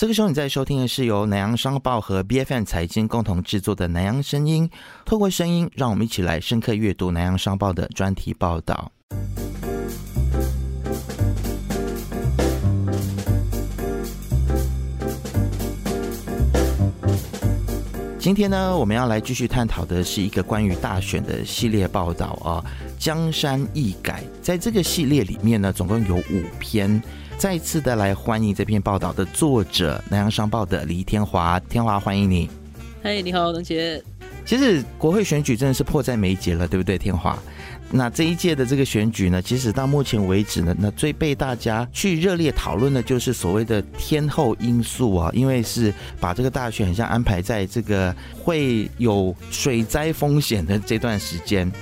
这个时候你在收听的是由南洋商报和 B F N 财经共同制作的南洋声音，透过声音，让我们一起来深刻阅读南洋商报的专题报道。今天呢，我们要来继续探讨的是一个关于大选的系列报道啊，江山易改。在这个系列里面呢，总共有五篇。再次的来欢迎这篇报道的作者，南洋商报的黎天华，天华欢迎你。嗨，你好，龙杰。其实国会选举真的是迫在眉睫了，对不对，天华？那这一届的这个选举呢，其实到目前为止呢，那最被大家去热烈讨论的就是所谓的天后因素啊，因为是把这个大选很像安排在这个会有水灾风险的这段时间。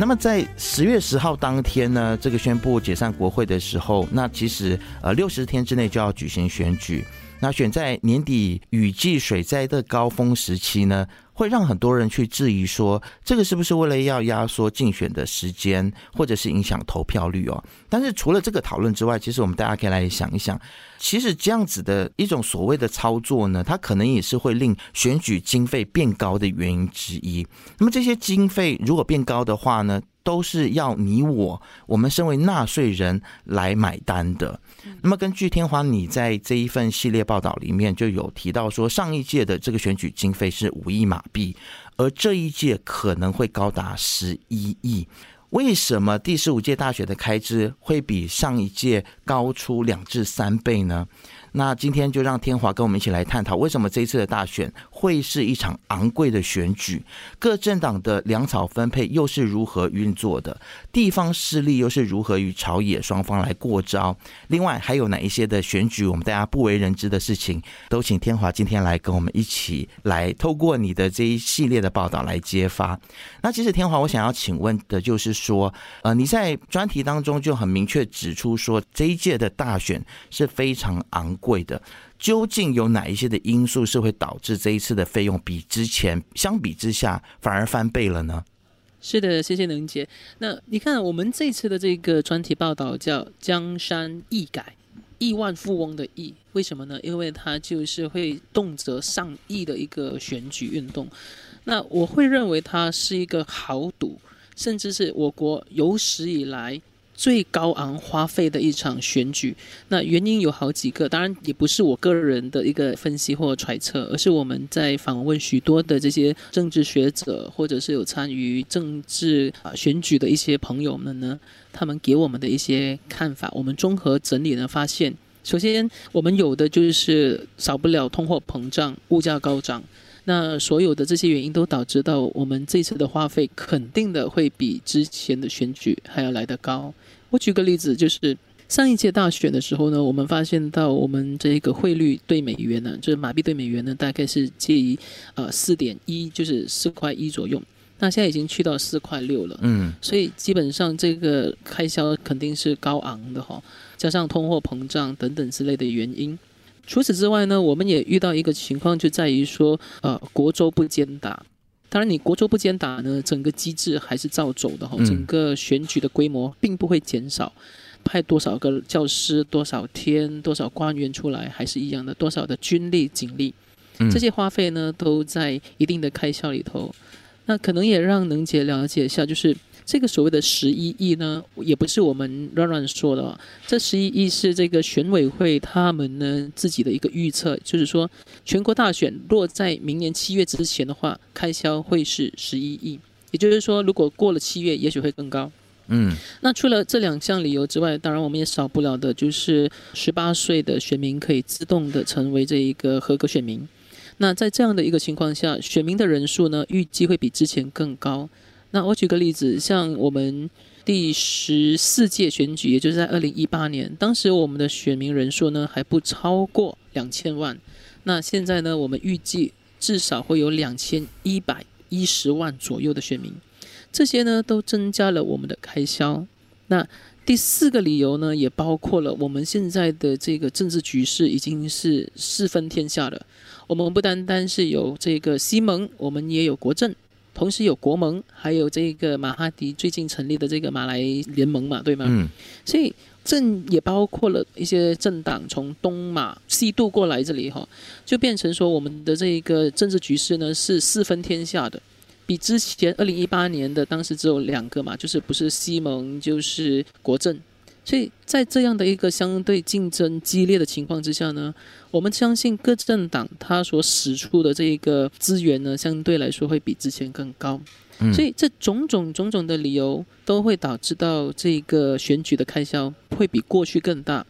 那么在十月十号当天呢，这个宣布解散国会的时候，那其实呃六十天之内就要举行选举。那选在年底雨季水灾的高峰时期呢？会让很多人去质疑说，这个是不是为了要压缩竞选的时间，或者是影响投票率哦？但是除了这个讨论之外，其实我们大家可以来想一想，其实这样子的一种所谓的操作呢，它可能也是会令选举经费变高的原因之一。那么这些经费如果变高的话呢？都是要你我，我们身为纳税人来买单的。那么，根据天华，你在这一份系列报道里面就有提到说，上一届的这个选举经费是五亿马币，而这一届可能会高达十一亿。为什么第十五届大选的开支会比上一届高出两至三倍呢？那今天就让天华跟我们一起来探讨，为什么这一次的大选会是一场昂贵的选举？各政党的粮草分配又是如何运作的？地方势力又是如何与朝野双方来过招？另外还有哪一些的选举我们大家不为人知的事情，都请天华今天来跟我们一起来透过你的这一系列的报道来揭发。那其实天华，我想要请问的就是说，呃，你在专题当中就很明确指出说，这一届的大选是非常昂。贵的，究竟有哪一些的因素是会导致这一次的费用比之前相比之下反而翻倍了呢？是的，谢谢能杰。那你看，我们这次的这个专题报道叫“江山易改，亿万富翁的亿”，为什么呢？因为它就是会动辄上亿的一个选举运动。那我会认为它是一个豪赌，甚至是我国有史以来。最高昂花费的一场选举，那原因有好几个，当然也不是我个人的一个分析或揣测，而是我们在访问许多的这些政治学者，或者是有参与政治啊选举的一些朋友们呢，他们给我们的一些看法，我们综合整理呢，发现，首先我们有的就是少不了通货膨胀、物价高涨。那所有的这些原因都导致到我们这次的花费肯定的会比之前的选举还要来得高。我举个例子，就是上一届大选的时候呢，我们发现到我们这个汇率对美元呢，就是马币对美元呢，大概是介于呃四点一，就是四块一左右。那现在已经去到四块六了，嗯，所以基本上这个开销肯定是高昂的哈，加上通货膨胀等等之类的原因。除此之外呢，我们也遇到一个情况，就在于说，呃，国州不兼打。当然，你国州不兼打呢，整个机制还是照走的哈。整个选举的规模并不会减少，派多少个教师、多少天、多少官员出来还是一样的，多少的军力、警力，这些花费呢都在一定的开销里头。那可能也让能姐了解一下，就是。这个所谓的十一亿呢，也不是我们乱乱说的，这十一亿是这个选委会他们呢自己的一个预测，就是说全国大选落在明年七月之前的话，开销会是十一亿，也就是说如果过了七月，也许会更高。嗯，那除了这两项理由之外，当然我们也少不了的就是十八岁的选民可以自动的成为这一个合格选民。那在这样的一个情况下，选民的人数呢，预计会比之前更高。那我举个例子，像我们第十四届选举，也就是在二零一八年，当时我们的选民人数呢还不超过两千万。那现在呢，我们预计至少会有两千一百一十万左右的选民，这些呢都增加了我们的开销。那第四个理由呢，也包括了我们现在的这个政治局势已经是四分天下了。我们不单单是有这个西盟，我们也有国政。同时有国盟，还有这个马哈迪最近成立的这个马来联盟嘛，对吗？嗯。所以政也包括了一些政党从东马西渡过来这里哈，就变成说我们的这一个政治局势呢是四分天下的，比之前二零一八年的当时只有两个嘛，就是不是西盟就是国政。所以在这样的一个相对竞争激烈的情况之下呢，我们相信各政党它所使出的这一个资源呢，相对来说会比之前更高。所以这种种种种的理由都会导致到这个选举的开销会比过去更大。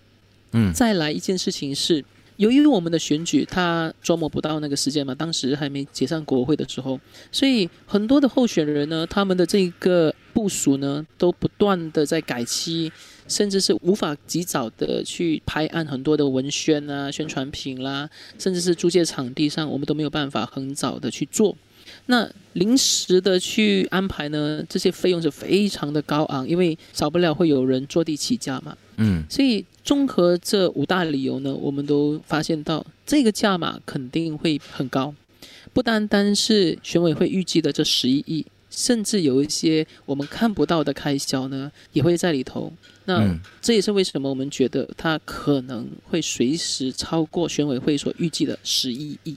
嗯，再来一件事情是，由于我们的选举它捉摸不到那个时间嘛，当时还没解散国会的时候，所以很多的候选人呢，他们的这个部署呢，都不断的在改期。甚至是无法及早的去拍案很多的文宣啊、宣传品啦，甚至是租借场地上，我们都没有办法很早的去做。那临时的去安排呢，这些费用是非常的高昂，因为少不了会有人坐地起价嘛。嗯，所以综合这五大理由呢，我们都发现到这个价码肯定会很高，不单单是选委会预计的这十一亿。甚至有一些我们看不到的开销呢，也会在里头。那这也是为什么我们觉得它可能会随时超过选委会所预计的十一亿。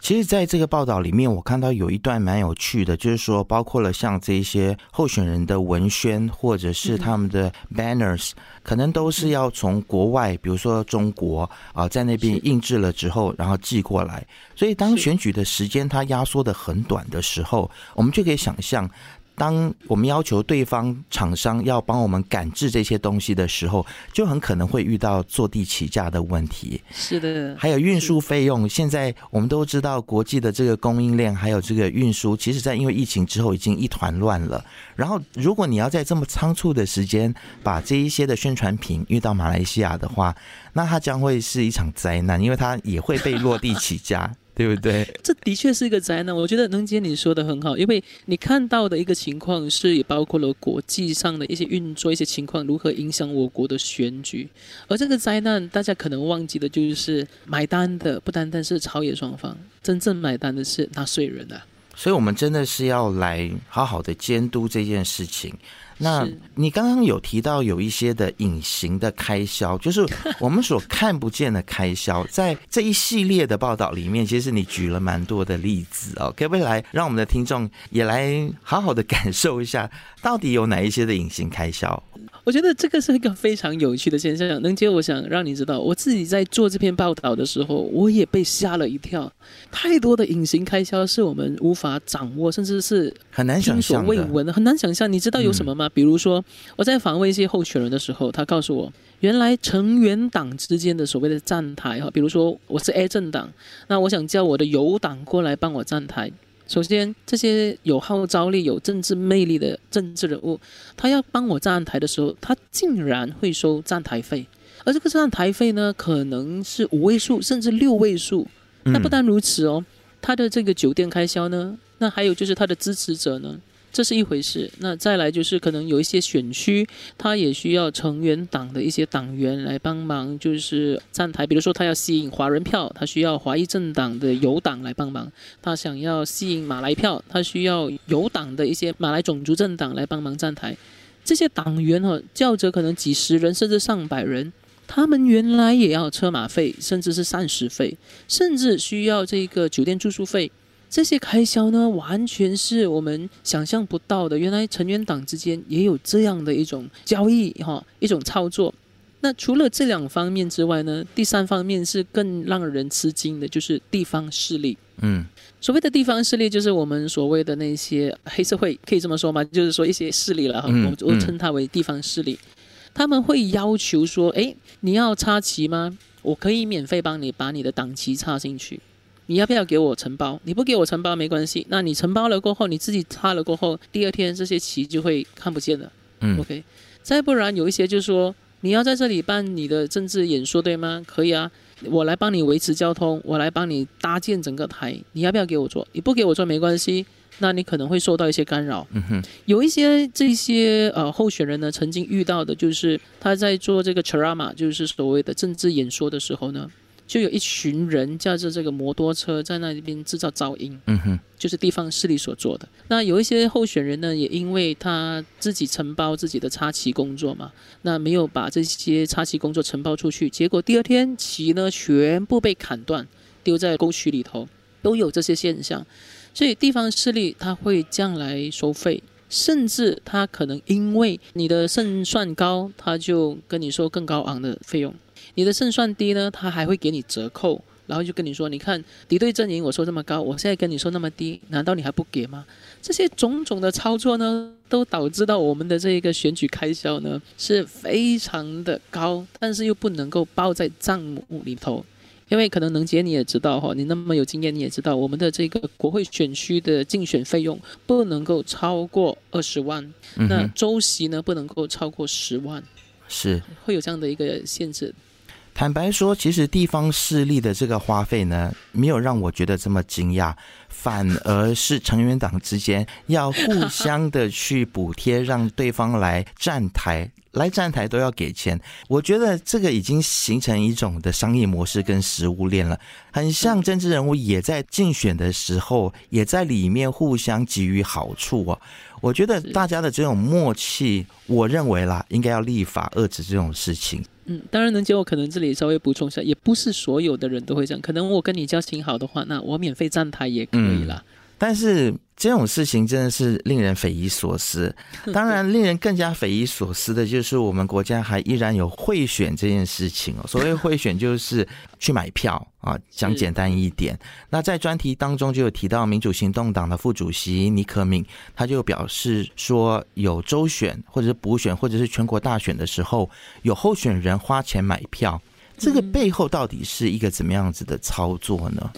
其实，在这个报道里面，我看到有一段蛮有趣的，就是说，包括了像这些候选人的文宣，或者是他们的 banners，可能都是要从国外，比如说中国啊，在那边印制了之后，然后寄过来。所以，当选举的时间它压缩的很短的时候，我们就可以想象。当我们要求对方厂商要帮我们赶制这些东西的时候，就很可能会遇到坐地起价的问题。是的，还有运输费用。现在我们都知道，国际的这个供应链还有这个运输，其实在因为疫情之后已经一团乱了。然后，如果你要在这么仓促的时间把这一些的宣传品运到马来西亚的话，那它将会是一场灾难，因为它也会被落地起价。对不对？这的确是一个灾难。我觉得能杰你说的很好，因为你看到的一个情况是，也包括了国际上的一些运作、一些情况如何影响我国的选举。而这个灾难，大家可能忘记的就是买单的不单单是朝野双方，真正买单的是纳税人啊。所以，我们真的是要来好好的监督这件事情。那你刚刚有提到有一些的隐形的开销，就是 我们所看不见的开销，在这一系列的报道里面，其实你举了蛮多的例子哦，可不可以来让我们的听众也来好好的感受一下，到底有哪一些的隐形开销？我觉得这个是一个非常有趣的现象。能杰，我想让你知道，我自己在做这篇报道的时候，我也被吓了一跳。太多的隐形开销是我们无法掌握，甚至是很难想象未闻，很难想象。你知道有什么吗？比如说，我在访问一些候选人的时候，他告诉我，原来成员党之间的所谓的站台哈，比如说我是 A 政党，那我想叫我的友党过来帮我站台。首先，这些有号召力、有政治魅力的政治人物，他要帮我站台的时候，他竟然会收站台费，而这个站台费呢，可能是五位数甚至六位数。那不单如此哦，他的这个酒店开销呢，那还有就是他的支持者呢。这是一回事，那再来就是可能有一些选区，他也需要成员党的一些党员来帮忙，就是站台。比如说，他要吸引华人票，他需要华裔政党的友党来帮忙；他想要吸引马来票，他需要友党的一些马来种族政党来帮忙站台。这些党员哈，叫着可能几十人甚至上百人，他们原来也要车马费，甚至是膳食费，甚至需要这个酒店住宿费。这些开销呢，完全是我们想象不到的。原来成员党之间也有这样的一种交易，哈，一种操作。那除了这两方面之外呢，第三方面是更让人吃惊的，就是地方势力。嗯，所谓的地方势力，就是我们所谓的那些黑社会，可以这么说吗？就是说一些势力了，哈，我我称它为地方势力。他们会要求说，哎，你要插旗吗？我可以免费帮你把你的党旗插进去。你要不要给我承包？你不给我承包没关系。那你承包了过后，你自己插了过后，第二天这些旗就会看不见了。嗯，OK。再不然有一些就是说，你要在这里办你的政治演说，对吗？可以啊，我来帮你维持交通，我来帮你搭建整个台。你要不要给我做？你不给我做没关系。那你可能会受到一些干扰。嗯哼。有一些这些呃候选人呢，曾经遇到的就是他在做这个 c h a r a m a 就是所谓的政治演说的时候呢。就有一群人驾着这个摩托车在那边制造噪音，嗯哼，就是地方势力所做的。那有一些候选人呢，也因为他自己承包自己的插旗工作嘛，那没有把这些插旗工作承包出去，结果第二天旗呢全部被砍断，丢在沟渠里头，都有这些现象。所以地方势力他会这样来收费，甚至他可能因为你的胜算高，他就跟你说更高昂的费用。你的胜算低呢，他还会给你折扣，然后就跟你说：“你看敌对阵营我说这么高，我现在跟你说那么低，难道你还不给吗？”这些种种的操作呢，都导致到我们的这一个选举开销呢是非常的高，但是又不能够报在账目里头，因为可能能杰你也知道哈，你那么有经验，你也知道我们的这个国会选区的竞选费用不能够超过二十万，那周席呢不能够超过十万，是会有这样的一个限制。坦白说，其实地方势力的这个花费呢，没有让我觉得这么惊讶，反而是成员党之间要互相的去补贴，让对方来站台，来站台都要给钱。我觉得这个已经形成一种的商业模式跟食物链了，很像政治人物也在竞选的时候，也在里面互相给予好处啊。我觉得大家的这种默契，我认为啦，应该要立法遏制这种事情。嗯，当然能接我可能这里稍微补充一下，也不是所有的人都会这样。可能我跟你交情好的话，那我免费站台也可以啦。但是这种事情真的是令人匪夷所思。当然，令人更加匪夷所思的就是我们国家还依然有贿选这件事情哦。所谓贿选，就是去买票啊，讲简单一点。那在专题当中就有提到，民主行动党的副主席尼可敏，他就表示说，有周选或者是补选或者是全国大选的时候，有候选人花钱买票，这个背后到底是一个怎么样子的操作呢？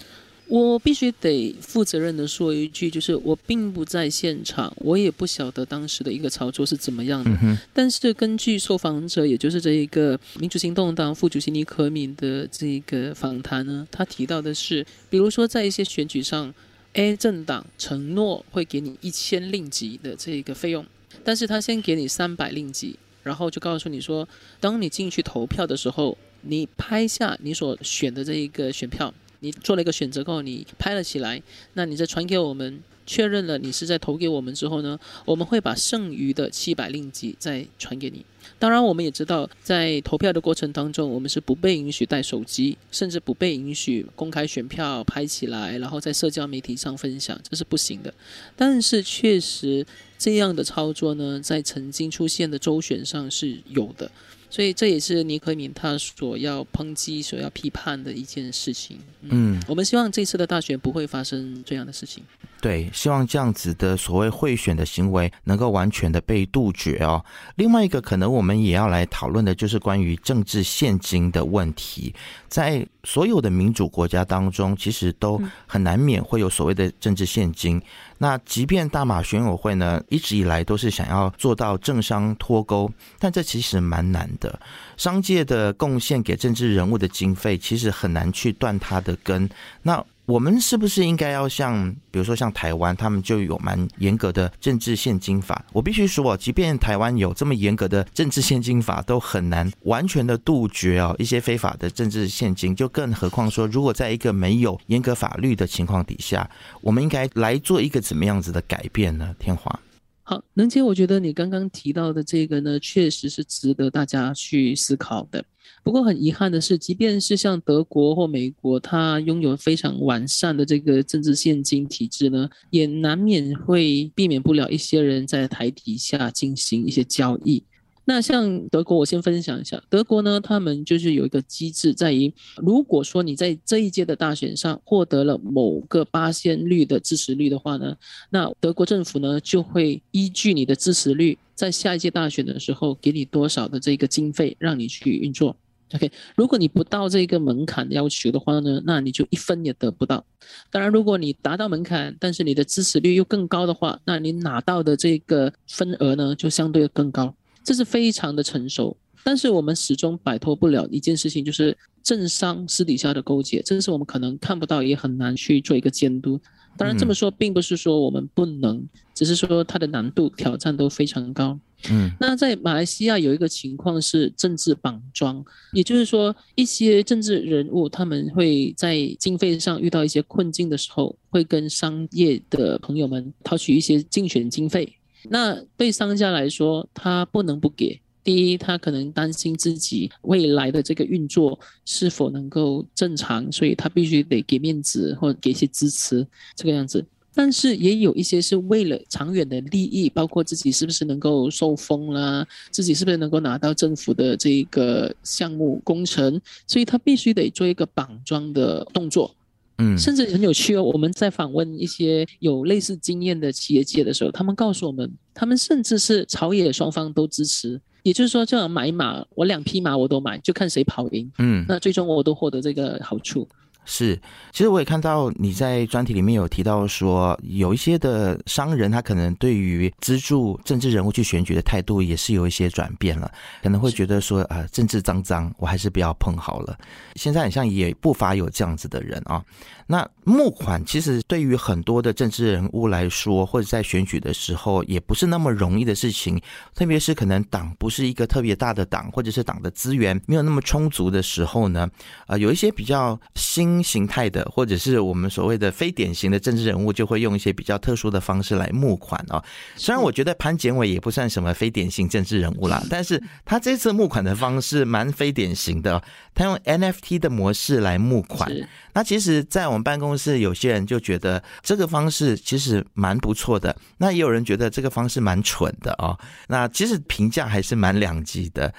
我必须得负责任的说一句，就是我并不在现场，我也不晓得当时的一个操作是怎么样的。但是根据受访者，也就是这一个民主行动党副主席尼可敏的这个访谈呢，他提到的是，比如说在一些选举上，A 政党承诺会给你一千令吉的这个费用，但是他先给你三百令吉，然后就告诉你说，当你进去投票的时候，你拍下你所选的这一个选票。你做了一个选择后，你拍了起来，那你再传给我们，确认了你是在投给我们之后呢，我们会把剩余的七百令吉再传给你。当然，我们也知道，在投票的过程当中，我们是不被允许带手机，甚至不被允许公开选票拍起来，然后在社交媒体上分享，这是不行的。但是，确实这样的操作呢，在曾经出现的周选上是有的。所以这也是尼克敏他所要抨击、所要批判的一件事情。嗯，我们希望这次的大选不会发生这样的事情。对，希望这样子的所谓贿选的行为能够完全的被杜绝哦。另外一个可能我们也要来讨论的就是关于政治现金的问题。在所有的民主国家当中，其实都很难免会有所谓的政治现金。那即便大马选委会呢，一直以来都是想要做到政商脱钩，但这其实蛮难的。商界的贡献给政治人物的经费，其实很难去断它的根。那我们是不是应该要像，比如说像台湾，他们就有蛮严格的政治现金法？我必须说，即便台湾有这么严格的政治现金法，都很难完全的杜绝哦一些非法的政治现金。就更何况说，如果在一个没有严格法律的情况底下，我们应该来做一个怎么样子的改变呢？天华。好，能杰，我觉得你刚刚提到的这个呢，确实是值得大家去思考的。不过很遗憾的是，即便是像德国或美国，它拥有非常完善的这个政治现金体制呢，也难免会避免不了一些人在台底下进行一些交易。那像德国，我先分享一下。德国呢，他们就是有一个机制，在于如果说你在这一届的大选上获得了某个八仙率的支持率的话呢，那德国政府呢就会依据你的支持率，在下一届大选的时候给你多少的这个经费让你去运作。OK，如果你不到这个门槛要求的话呢，那你就一分也得不到。当然，如果你达到门槛，但是你的支持率又更高的话，那你拿到的这个分额呢就相对更高。这是非常的成熟，但是我们始终摆脱不了一件事情，就是政商私底下的勾结，这是我们可能看不到，也很难去做一个监督。当然这么说，并不是说我们不能只是说它的难度挑战都非常高。嗯那在马来西亚有一个情况是政治绑桩，也就是说，一些政治人物他们会在经费上遇到一些困境的时候，会跟商业的朋友们讨取一些竞选经费。那对商家来说，他不能不给。第一，他可能担心自己未来的这个运作是否能够正常，所以他必须得给面子或给一些支持，这个样子。但是也有一些是为了长远的利益，包括自己是不是能够受封啦，自己是不是能够拿到政府的这个项目工程，所以他必须得做一个绑桩的动作。嗯。甚至很有趣哦，我们在访问一些有类似经验的企业界的时候，他们告诉我们，他们甚至是朝野双方都支持，也就是说，这样买马，我两匹马我都买，就看谁跑赢，嗯，那最终我都获得这个好处。是，其实我也看到你在专题里面有提到说，有一些的商人他可能对于资助政治人物去选举的态度也是有一些转变了，可能会觉得说啊、政治脏脏，我还是不要碰好了。现在好像也不乏有这样子的人啊。那募款其实对于很多的政治人物来说，或者在选举的时候，也不是那么容易的事情。特别是可能党不是一个特别大的党，或者是党的资源没有那么充足的时候呢，呃，有一些比较新形态的，或者是我们所谓的非典型的政治人物，就会用一些比较特殊的方式来募款啊。虽然我觉得潘检伟也不算什么非典型政治人物啦，但是他这次募款的方式蛮非典型的哦，他用 NFT 的模式来募款。那其实，在我们办公室，有些人就觉得这个方式其实蛮不错的，那也有人觉得这个方式蛮蠢的哦。那其实评价还是蛮两极的。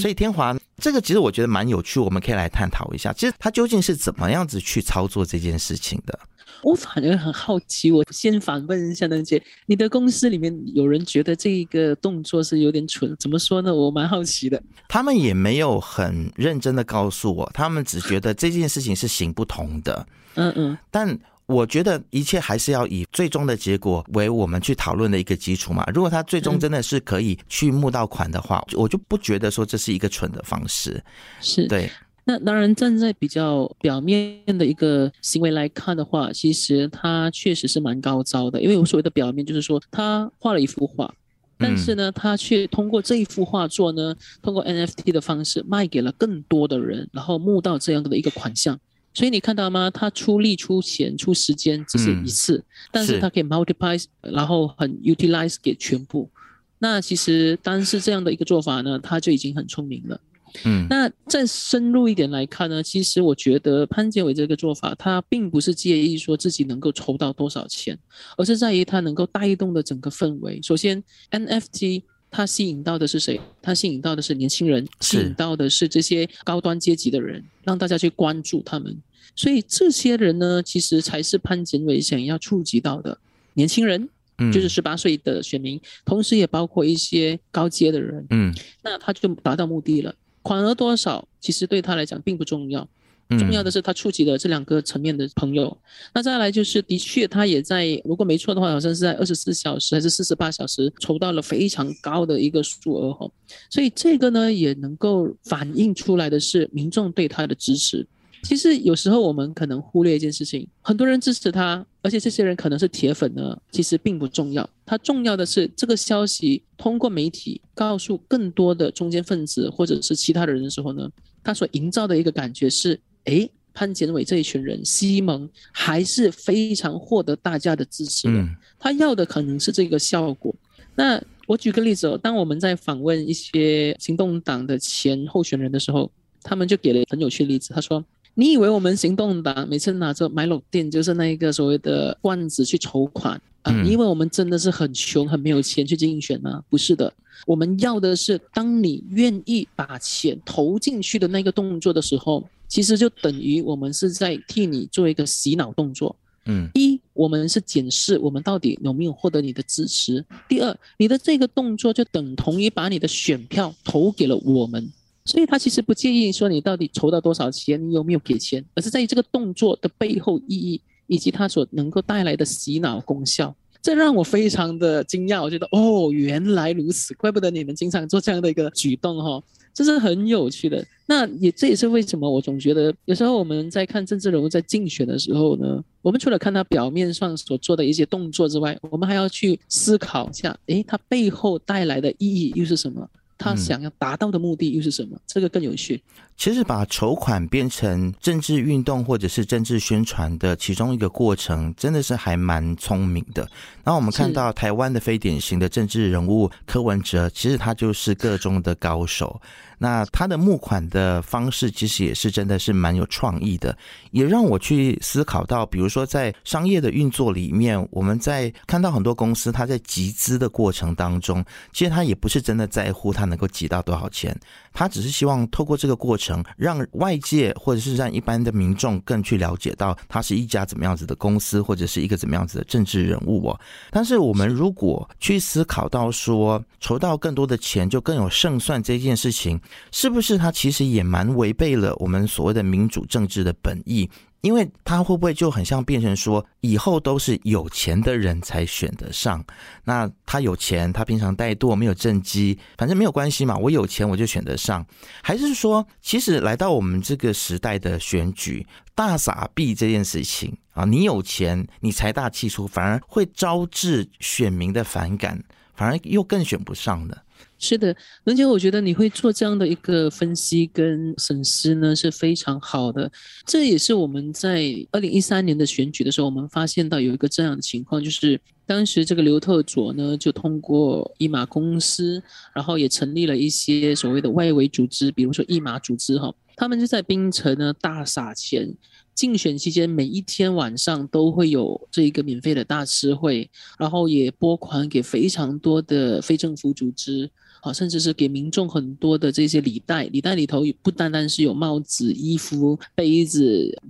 所以天华这个其实我觉得蛮有趣，我们可以来探讨一下，其实他究竟是怎么样子去操作这件事情的。我反而很好奇，我先反问一下能姐，你的公司里面有人觉得这个动作是有点蠢，怎么说呢？我蛮好奇的。他们也没有很认真的告诉我，他们只觉得这件事情是行不通的。嗯嗯，但我觉得一切还是要以最终的结果为我们去讨论的一个基础嘛。如果他最终真的是可以去募到款的话，我就不觉得说这是一个蠢的方式。是。对，那当然，站在比较表面的一个行为来看的话，其实他确实是蛮高招的。因为我所谓的表面，就是说他画了一幅画，但是呢，他却通过这一幅画作呢，通过 NFT 的方式卖给了更多的人，然后募到这样的一个款项。所以你看到吗？他出力、出钱、出时间只是一次，但是是他可以 multiply，然后很 utilize 给全部。那其实单是这样的一个做法呢，他就已经很聪明了。嗯那再深入一点来看呢，其实我觉得潘建伟这个做法，他并不是介意说自己能够筹到多少钱，而是在于他能够带动的整个氛围。首先，NFT 它吸引到的是谁？它吸引到的是年轻人，吸引到的是这些高端阶级的人，让大家去关注他们。所以这些人呢，其实才是潘建伟想要触及到的年轻人，嗯，就是十八岁的选民，同时也包括一些高阶的人。嗯那他就达到目的了。款额多少，其实对他来讲并不重要，嗯重要的是他触及了这两个层面的朋友。那再来就是，的确他也在，如果没错的话，好像是在二十四小时还是四十八小时筹到了非常高的一个数额哈。所以这个呢，也能够反映出来的是民众对他的支持。其实有时候我们可能忽略一件事情，很多人支持他，而且这些人可能是铁粉呢，其实并不重要。它重要的是这个消息通过媒体告诉更多的中间分子或者是其他的人的时候呢，他所营造的一个感觉是，诶，潘建伟这一群人，西蒙还是非常获得大家的支持的。嗯他要的可能是这个效果。那我举个例子哦，当我们在访问一些行动党的前候选人的时候，他们就给了很有趣的例子。他说：“你以为我们行动党每次拿着买楼店，就是那一个所谓的罐子去筹款啊？嗯你以为我们真的是很穷、很没有钱去竞选吗？不是的，我们要的是当你愿意把钱投进去的那个动作的时候，其实就等于我们是在替你做一个洗脑动作。”嗯一，我们是检视我们到底有没有获得你的支持；第二，你的这个动作就等同于把你的选票投给了我们，所以他其实不介意说你到底筹到多少钱，你有没有给钱，而是在于这个动作的背后意义以及它所能够带来的洗脑功效。这让我非常的惊讶，我觉得哦，原来如此，怪不得你们经常做这样的一个举动哈、这是很有趣的。那也这也是为什么我总觉得有时候我们在看政治人物在竞选的时候呢，我们除了看他表面上所做的一些动作之外，我们还要去思考一下，诶，他背后带来的意义又是什么？他想要达到的目的又是什么？这个更有趣。其实把筹款变成政治运动或者是政治宣传的其中一个过程，真的是还蛮聪明的。然后我们看到台湾的非典型的政治人物柯文哲，其实他就是个中的高手。那他的募款的方式其实也是真的是蛮有创意的，也让我去思考到，比如说在商业的运作里面，我们在看到很多公司他在集资的过程当中，其实他也不是真的在乎他能够集到多少钱，他只是希望透过这个过程，让外界或者是让一般的民众更去了解到他是一家怎么样子的公司，或者是一个怎么样子的政治人物哦。但是我们如果去思考到说，筹到更多的钱就更有胜算这件事情。是不是他其实也蛮违背了我们所谓的民主政治的本意？因为他会不会就很像变成说，以后都是有钱的人才选得上？那他有钱，他平常怠惰，没有政绩，反正没有关系嘛。我有钱我就选得上，还是说，其实来到我们这个时代的选举，大傻币这件事情啊，你有钱，你财大气粗，反而会招致选民的反感，反而又更选不上的。是的，而且我觉得你会做这样的一个分析跟审视呢，是非常好的。这也是我们在二零一三年的选举的时候，我们发现到有一个这样的情况，就是当时这个刘特佐呢，就通过一马公司，然后也成立了一些所谓的外围组织，比如说一马组织哈，他们就在槟城呢大撒钱，竞选期间每一天晚上都会有这一个免费的大吃会，然后也拨款给非常多的非政府组织。啊，甚至是给民众很多的这些礼袋，礼袋里头也不单单是有帽子、衣服、杯子、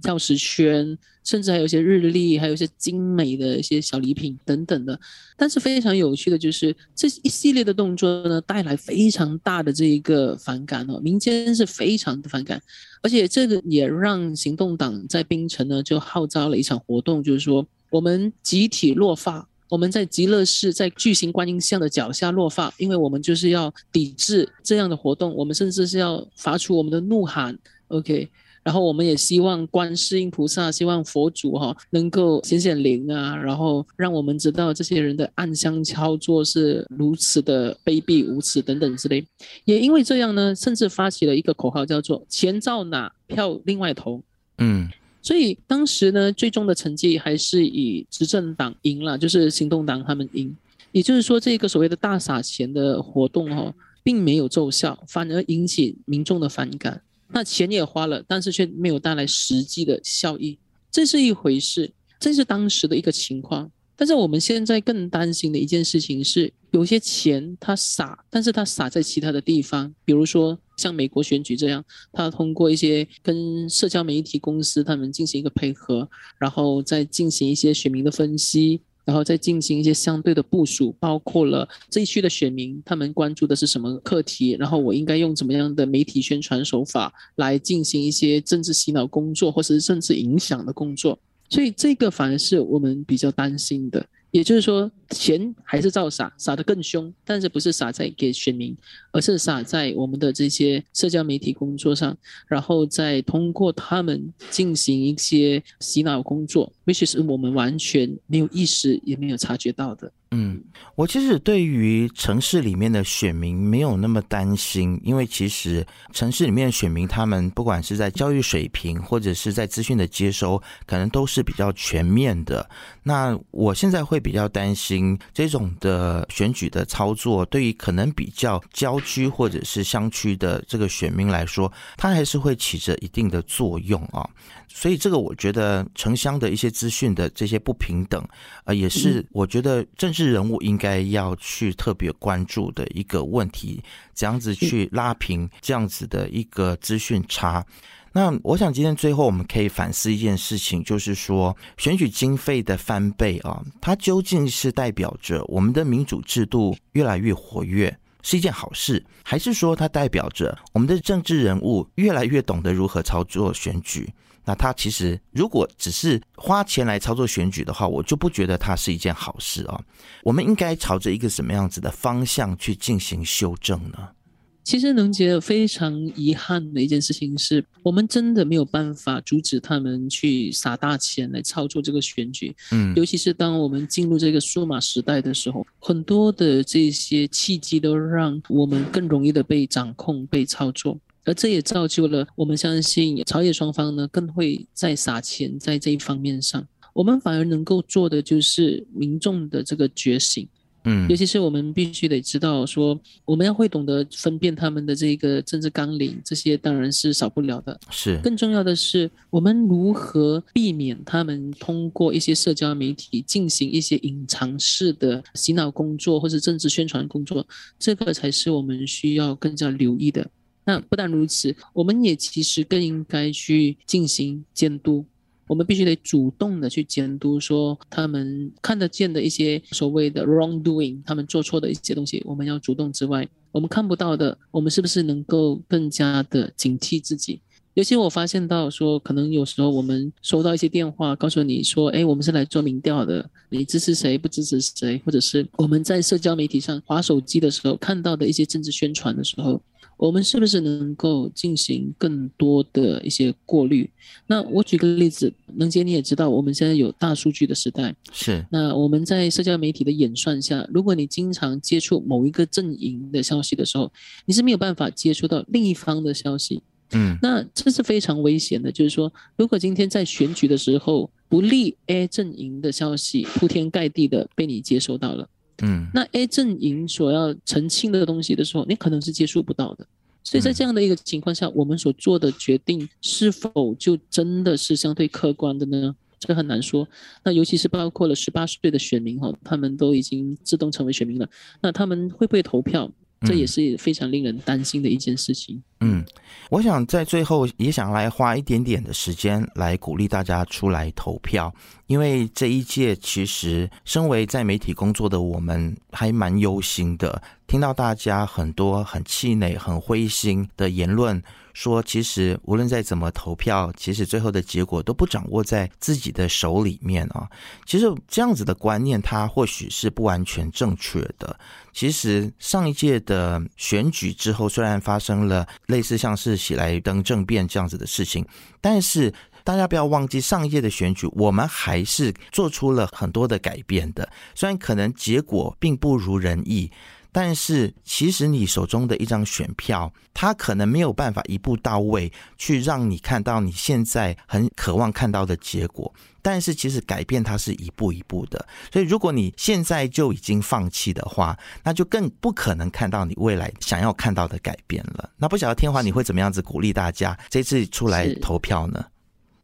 钥匙圈，甚至还有一些日历，还有一些精美的一些小礼品等等的。但是非常有趣的就是这一系列的动作呢，带来非常大的这一个反感哦，民间是非常的反感，而且这个也让行动党在槟城呢就号召了一场活动，就是说我们集体落发。我们在极乐寺，在巨型观音像的脚下落发，因为我们就是要抵制这样的活动，我们甚至是要发出我们的怒喊。OK，然后我们也希望观世音菩萨，希望佛祖哈能够显显灵啊，然后让我们知道这些人的暗箱操作是如此的卑鄙无耻等等之类。也因为这样呢，甚至发起了一个口号，叫做“钱照哪，票另外投”。嗯。所以当时呢，最终的成绩还是以执政党赢了，就是行动党他们赢。也就是说，这个所谓的大撒钱的活动哦，并没有奏效，反而引起民众的反感。那钱也花了，但是却没有带来实际的效益，这是一回事，这是当时的一个情况。但是我们现在更担心的一件事情是，有些钱他撒，但是他撒在其他的地方，比如说像美国选举这样，他通过一些跟社交媒体公司他们进行一个配合，然后再进行一些选民的分析，然后再进行一些相对的部署，包括了这一区的选民他们关注的是什么课题，然后我应该用怎么样的媒体宣传手法来进行一些政治洗脑工作，或者是政治影响的工作。所以这个反而是我们比较担心的，也就是说，钱还是照撒，撒得更凶，但是不是撒在给选民，而是撒在我们的这些社交媒体工作上，然后再通过他们进行一些洗脑工作这些是我们完全没有意识也没有察觉到的。嗯，我其实对于城市里面的选民没有那么担心，因为其实城市里面的选民，他们不管是在教育水平或者是在资讯的接收，可能都是比较全面的。那我现在会比较担心这种的选举的操作，对于可能比较郊区或者是乡区的这个选民来说，它还是会起着一定的作用啊。所以这个我觉得城乡的一些资讯的这些不平等，呃，也是我觉得政治人物应该要去特别关注的一个问题，怎样子去拉平这样子的一个资讯差。那我想今天最后我们可以反思一件事情，就是说选举经费的翻倍啊，它究竟是代表着我们的民主制度越来越活跃，是一件好事，还是说它代表着我们的政治人物越来越懂得如何操作选举？那他其实如果只是花钱来操作选举的话，我就不觉得它是一件好事啊。我们应该朝着一个什么样子的方向去进行修正呢？其实能杰非常遗憾的一件事情是，我们真的没有办法阻止他们去撒大钱来操作这个选举。嗯尤其是当我们进入这个数码时代的时候，很多的这些契机都让我们更容易的被掌控、被操作，而这也造就了我们相信朝野双方呢更会在撒钱在这一方面上。我们反而能够做的就是民众的这个觉醒。嗯尤其是我们必须得知道说，我们要会懂得分辨他们的这个政治纲领，这些当然是少不了的。是更重要的是，我们如何避免他们通过一些社交媒体进行一些隐藏式的洗脑工作或者政治宣传工作，这个才是我们需要更加留意的。那不但如此，我们也其实更应该去进行监督。我们必须得主动的去监督，说他们看得见的一些所谓的 wrongdoing，他们做错的一些东西，我们要主动之外，我们看不到的，我们是不是能够更加的警惕自己？尤其我发现到说，可能有时候我们收到一些电话，告诉你说，哎，我们是来做民调的，你支持谁不支持谁，或者是我们在社交媒体上划手机的时候看到的一些政治宣传的时候，我们是不是能够进行更多的一些过滤？那我举个例子，能杰你也知道，我们现在有大数据的时代，是那我们在社交媒体的演算下，如果你经常接触某一个阵营的消息的时候，你是没有办法接触到另一方的消息。嗯那这是非常危险的，就是说，如果今天在选举的时候，不利 A 阵营的消息铺天盖地的被你接收到了，嗯那 A 阵营所要澄清的东西的时候，你可能是接触不到的。所以在这样的一个情况下，我们所做的决定是否就真的是相对客观的呢？这很难说。那尤其是包括了十八岁的选民哈，他们都已经自动成为选民了，那他们会不会投票？这也是非常令人担心的一件事情。嗯，我想在最后也想来花一点点的时间来鼓励大家出来投票，因为这一届其实身为在媒体工作的我们还蛮忧心的，听到大家很多很气馁、很灰心的言论。说，其实无论再怎么投票，其实最后的结果都不掌握在自己的手里面啊。其实这样子的观念，它或许是不完全正确的。其实上一届的选举之后，虽然发生了类似像是喜来登政变这样子的事情，但是大家不要忘记，上一届的选举我们还是做出了很多的改变的。虽然可能结果并不如人意。但是，其实你手中的一张选票，它可能没有办法一步到位去让你看到你现在很渴望看到的结果。但是，其实改变它是一步一步的。所以，如果你现在就已经放弃的话，那就更不可能看到你未来想要看到的改变了。那不晓得天华你会怎么样子鼓励大家这次出来投票呢？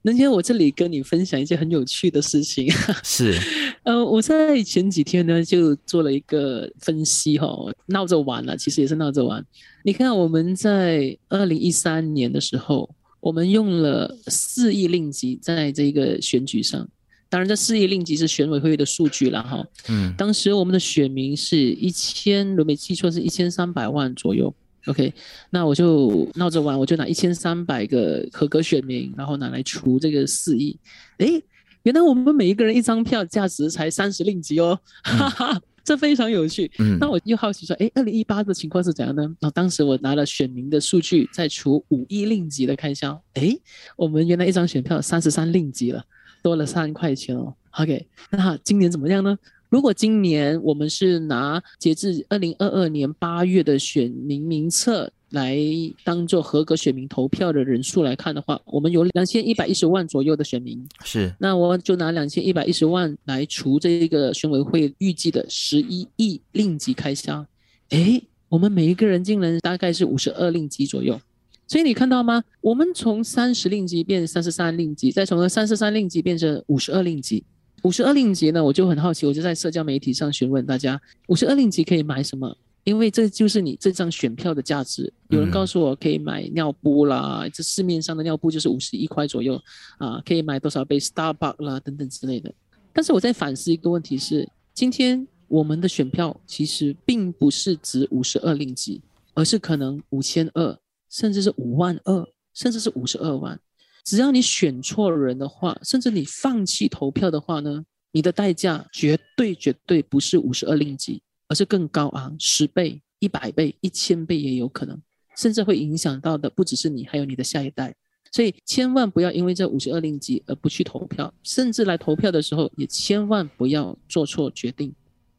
能姐，我这里跟你分享一件很有趣的事情。是，呃，我在前几天呢就做了一个分析哈，闹着玩了，其实也是闹着玩。你看我们在二零一三年的时候，我们用了四亿令吉在这个选举上，当然这四亿令吉是选委会的数据了哈。嗯，当时我们的选民是一千，如果没记错是一千三百万左右。OK，那我就闹着玩，我就拿一千三百个合格选民，然后拿来除这个四亿。诶，原来我们每一个人一张票价值才三十令吉哦，哈哈，这非常有趣。嗯，那我又好奇说，诶，二零一八的情况是怎样呢？那当时我拿了选民的数据，再除五亿令吉的开销，诶，我们原来一张选票三十三令吉了，多了三块钱哦。OK，那今年怎么样呢？如果今年我们是拿截至二零二二年八月的选民名册来当做合格选民投票的人数来看的话，我们有两千一百一十万左右的选民，是，那我就拿两千一百一十万来除这个选委会预计的十一亿令吉开销，诶，我们每一个人竟然大概是五十二令吉左右。所以你看到吗？我们从三十令吉变三十三令吉，再从三十三令吉变成五十二令吉。五十二令吉呢，我就很好奇，我就在社交媒体上询问大家，五十二令吉可以买什么？因为这就是你这张选票的价值。有人告诉我可以买尿布啦，这市面上的尿布就是五十一块左右啊，可以买多少杯 Starbucks 啦等等之类的。但是我在反思一个问题是，今天我们的选票其实并不是值五十二令吉，而是可能五千二，甚至是五万二，甚至是五十二万。只要你选错人的话，甚至你放弃投票的话呢，你的代价绝对绝对不是五十二令吉，而是更高昂，十倍、一百倍、一千倍也有可能。甚至会影响到的不只是你，还有你的下一代。所以千万不要因为这五十二令吉而不去投票，甚至来投票的时候也千万不要做错决定。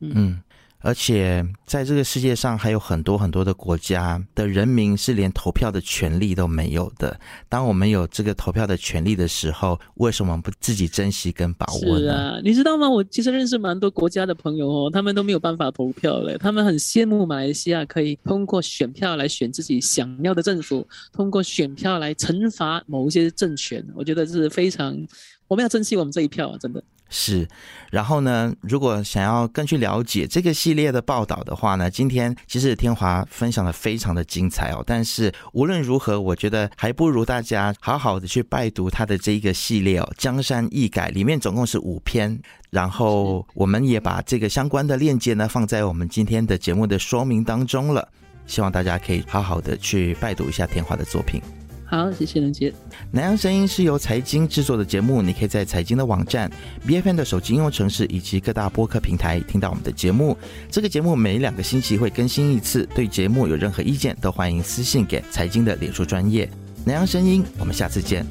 嗯。而且在这个世界上还有很多很多的国家的人民是连投票的权利都没有的。当我们有这个投票的权利的时候，为什么不自己珍惜跟把握？是啊，你知道吗？我其实认识蛮多国家的朋友哦，他们都没有办法投票嘞。他们很羡慕马来西亚可以通过选票来选自己想要的政府，通过选票来惩罚某一些政权。我觉得这是非常，我们要珍惜我们这一票啊，真的。是，然后呢？如果想要更去了解这个系列的报道的话呢，今天其实天华分享的非常的精彩哦。但是无论如何，我觉得还不如大家好好的去拜读他的这一个系列哦，《江山易改》里面总共是五篇，然后我们也把这个相关的链接呢放在我们今天的节目的说明当中了，希望大家可以好好的去拜读一下天华的作品。好，谢谢林杰。南洋声音是由财经制作的节目，你可以在财经的网站、B F N 的手机应用程式以及各大播客平台听到我们的节目。这个节目每两个星期会更新一次。对节目有任何意见，都欢迎私信给财经的脸书专业。南洋声音，我们下次见。